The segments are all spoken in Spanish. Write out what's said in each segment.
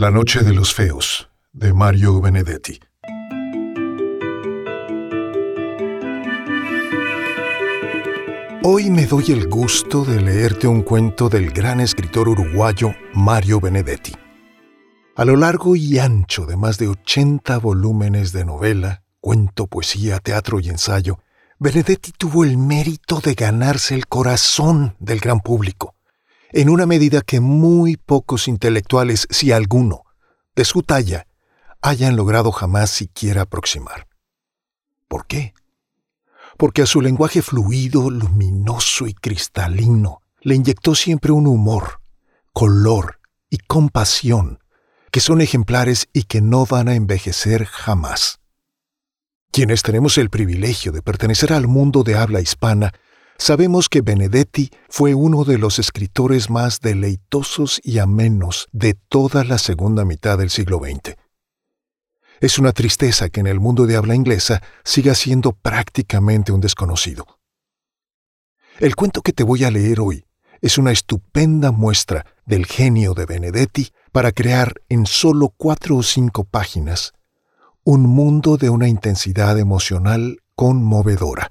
La Noche de los Feos, de Mario Benedetti. Hoy me doy el gusto de leerte un cuento del gran escritor uruguayo Mario Benedetti. A lo largo y ancho de más de 80 volúmenes de novela, cuento, poesía, teatro y ensayo, Benedetti tuvo el mérito de ganarse el corazón del gran público en una medida que muy pocos intelectuales, si alguno, de su talla, hayan logrado jamás siquiera aproximar. ¿Por qué? Porque a su lenguaje fluido, luminoso y cristalino le inyectó siempre un humor, color y compasión que son ejemplares y que no van a envejecer jamás. Quienes tenemos el privilegio de pertenecer al mundo de habla hispana Sabemos que Benedetti fue uno de los escritores más deleitosos y amenos de toda la segunda mitad del siglo XX. Es una tristeza que en el mundo de habla inglesa siga siendo prácticamente un desconocido. El cuento que te voy a leer hoy es una estupenda muestra del genio de Benedetti para crear en solo cuatro o cinco páginas un mundo de una intensidad emocional conmovedora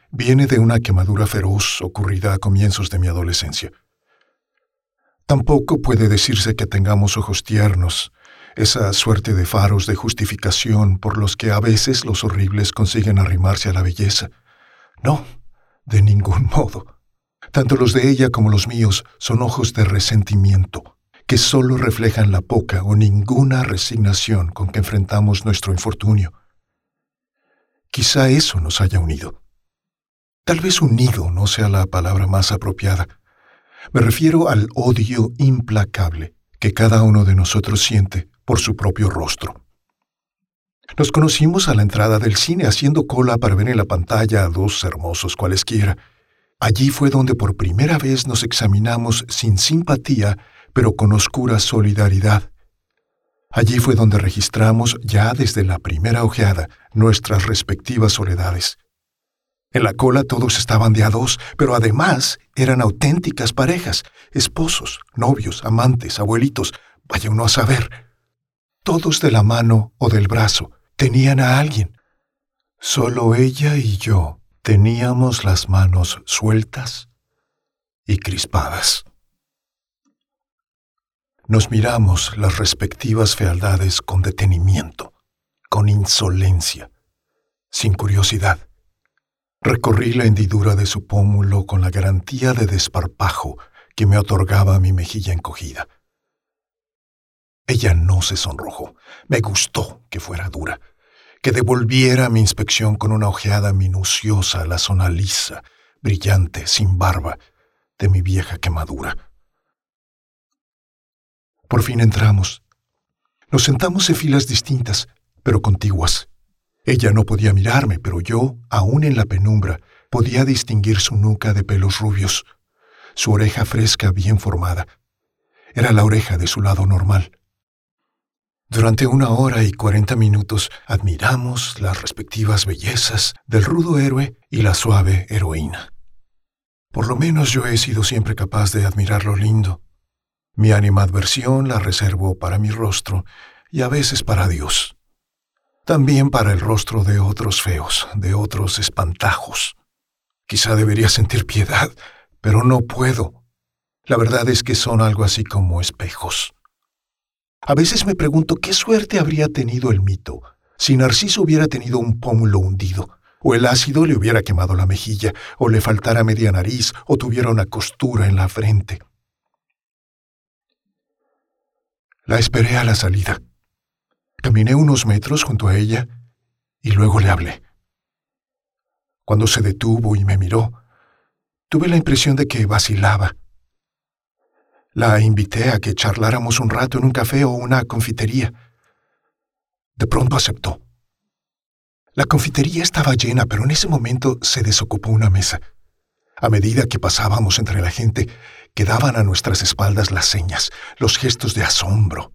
viene de una quemadura feroz ocurrida a comienzos de mi adolescencia. Tampoco puede decirse que tengamos ojos tiernos, esa suerte de faros de justificación por los que a veces los horribles consiguen arrimarse a la belleza. No, de ningún modo. Tanto los de ella como los míos son ojos de resentimiento, que solo reflejan la poca o ninguna resignación con que enfrentamos nuestro infortunio. Quizá eso nos haya unido. Tal vez unido no sea la palabra más apropiada. Me refiero al odio implacable que cada uno de nosotros siente por su propio rostro. Nos conocimos a la entrada del cine haciendo cola para ver en la pantalla a dos hermosos cualesquiera. Allí fue donde por primera vez nos examinamos sin simpatía, pero con oscura solidaridad. Allí fue donde registramos ya desde la primera ojeada nuestras respectivas soledades. En la cola todos estaban de a dos, pero además eran auténticas parejas, esposos, novios, amantes, abuelitos, vaya uno a saber. Todos de la mano o del brazo tenían a alguien. Solo ella y yo teníamos las manos sueltas y crispadas. Nos miramos las respectivas fealdades con detenimiento, con insolencia, sin curiosidad Recorrí la hendidura de su pómulo con la garantía de desparpajo que me otorgaba mi mejilla encogida. Ella no se sonrojó. Me gustó que fuera dura, que devolviera mi inspección con una ojeada minuciosa a la zona lisa, brillante, sin barba, de mi vieja quemadura. Por fin entramos. Nos sentamos en filas distintas, pero contiguas. Ella no podía mirarme, pero yo, aún en la penumbra, podía distinguir su nuca de pelos rubios, su oreja fresca bien formada. Era la oreja de su lado normal. Durante una hora y cuarenta minutos admiramos las respectivas bellezas del rudo héroe y la suave heroína. Por lo menos yo he sido siempre capaz de admirar lo lindo. Mi animadversión la reservo para mi rostro y a veces para Dios también para el rostro de otros feos, de otros espantajos. Quizá debería sentir piedad, pero no puedo. La verdad es que son algo así como espejos. A veces me pregunto qué suerte habría tenido el mito si Narciso hubiera tenido un pómulo hundido, o el ácido le hubiera quemado la mejilla, o le faltara media nariz, o tuviera una costura en la frente. La esperé a la salida. Caminé unos metros junto a ella y luego le hablé. Cuando se detuvo y me miró, tuve la impresión de que vacilaba. La invité a que charláramos un rato en un café o una confitería. De pronto aceptó. La confitería estaba llena, pero en ese momento se desocupó una mesa. A medida que pasábamos entre la gente, quedaban a nuestras espaldas las señas, los gestos de asombro.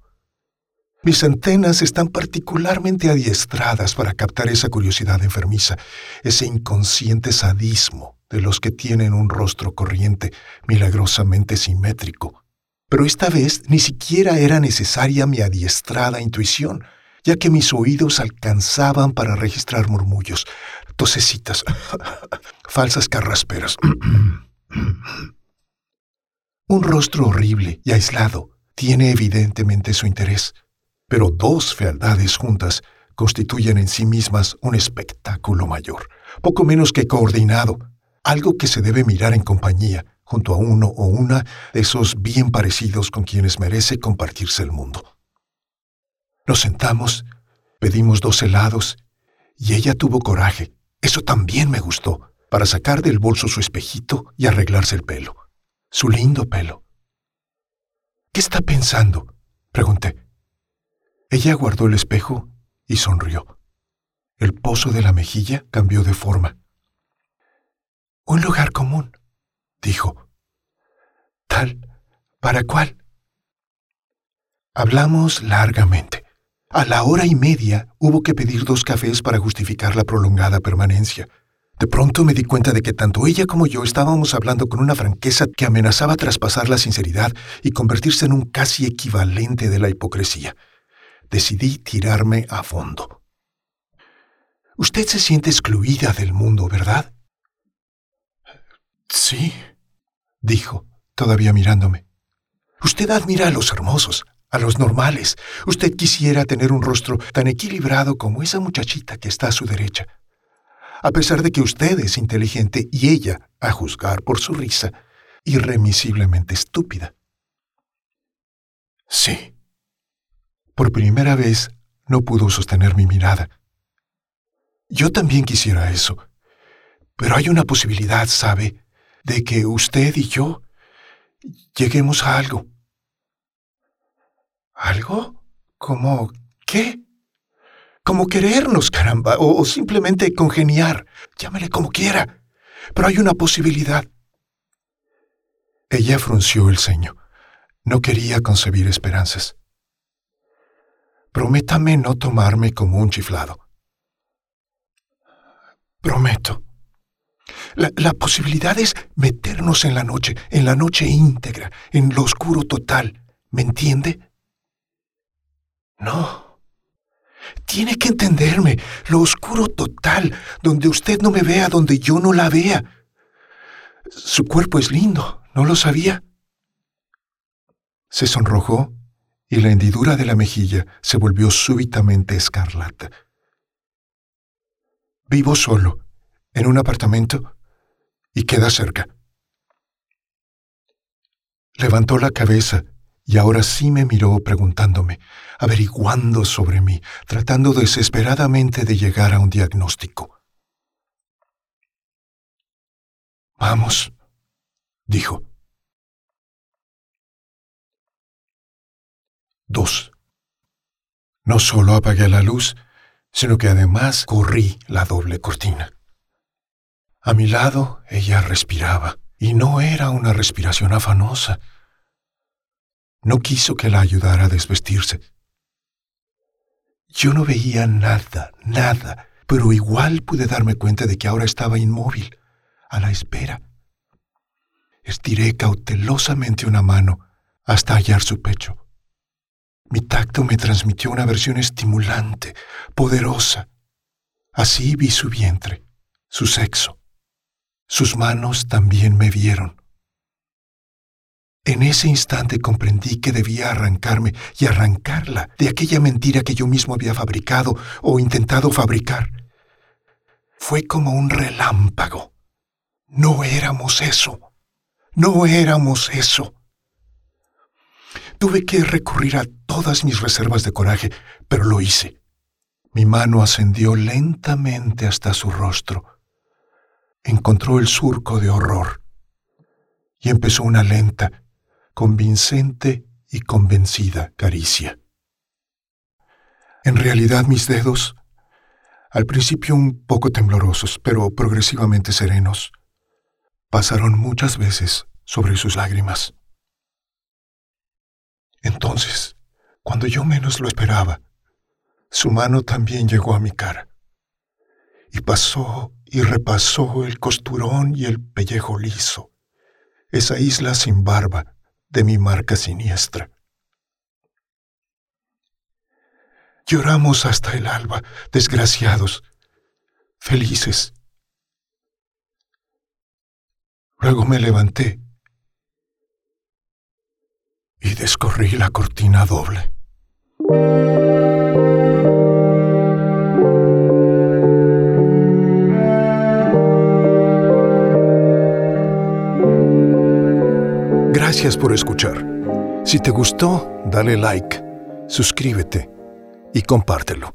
Mis antenas están particularmente adiestradas para captar esa curiosidad enfermiza, ese inconsciente sadismo de los que tienen un rostro corriente, milagrosamente simétrico. Pero esta vez ni siquiera era necesaria mi adiestrada intuición, ya que mis oídos alcanzaban para registrar murmullos, tosecitas, falsas carrasperas. Un rostro horrible y aislado tiene evidentemente su interés, pero dos fealdades juntas constituyen en sí mismas un espectáculo mayor, poco menos que coordinado, algo que se debe mirar en compañía, junto a uno o una de esos bien parecidos con quienes merece compartirse el mundo. Nos sentamos, pedimos dos helados, y ella tuvo coraje, eso también me gustó, para sacar del bolso su espejito y arreglarse el pelo, su lindo pelo. ¿Qué está pensando? pregunté. Ella guardó el espejo y sonrió. El pozo de la mejilla cambió de forma. Un lugar común, dijo. ¿Tal? ¿Para cuál? Hablamos largamente. A la hora y media hubo que pedir dos cafés para justificar la prolongada permanencia. De pronto me di cuenta de que tanto ella como yo estábamos hablando con una franqueza que amenazaba traspasar la sinceridad y convertirse en un casi equivalente de la hipocresía. Decidí tirarme a fondo. Usted se siente excluida del mundo, ¿verdad? Sí, dijo, todavía mirándome. Usted admira a los hermosos, a los normales. Usted quisiera tener un rostro tan equilibrado como esa muchachita que está a su derecha. A pesar de que usted es inteligente y ella, a juzgar por su risa, irremisiblemente estúpida. Sí. Por primera vez no pudo sostener mi mirada. Yo también quisiera eso. Pero hay una posibilidad, ¿sabe? de que usted y yo lleguemos a algo. ¿Algo? ¿Cómo qué? Como querernos, caramba, o, o simplemente congeniar. Llámele como quiera. Pero hay una posibilidad. Ella frunció el ceño. No quería concebir esperanzas. Prométame no tomarme como un chiflado. Prometo. La, posibilidad es meternos en la noche, en la noche íntegra, en lo oscuro total. ¿Me entiende? No. Tiene que entenderme, lo oscuro total, donde usted no me vea, donde yo no la vea. Su cuerpo es lindo, ¿no lo sabía? Se sonrojó y la hendidura de la mejilla se volvió súbitamente escarlata. Vivo solo, en un apartamento y queda cerca. Levantó la cabeza y ahora sí me miró preguntándome, averiguando sobre mí, tratando desesperadamente de llegar a un diagnóstico. Vamos, dijo. Dos. No solo apagué la luz, sino que además corrí la doble cortina. A mi lado ella respiraba, y no era una respiración afanosa. No quiso que la ayudara a desvestirse. Yo no veía nada, nada, pero igual pude darme cuenta de que ahora estaba inmóvil, a la espera. Estiré cautelosamente una mano hasta hallar su pecho. Mi tacto me transmitió una versión estimulante, poderosa. Así vi su vientre, su sexo. Sus manos también me vieron. En ese instante comprendí que debía arrancarme y arrancarla de aquella mentira que yo mismo había fabricado o intentado fabricar. Fue como un relámpago. No éramos eso. No éramos eso. Tuve que recurrir a todas mis reservas de coraje, pero lo hice. Mi mano ascendió lentamente hasta su rostro encontró el surco de horror y empezó una lenta, convincente y convencida caricia. En realidad mis dedos, al principio un poco temblorosos, pero progresivamente serenos, pasaron muchas veces sobre sus lágrimas. Entonces, cuando yo menos lo esperaba, su mano también llegó a mi cara y pasó y repasó el costurón y el pellejo liso, esa isla sin barba de mi marca siniestra. Lloramos hasta el alba, desgraciados, felices. Luego me levanté y descorrí la cortina doble. Gracias por escuchar. Si te gustó, dale like, suscríbete y compártelo.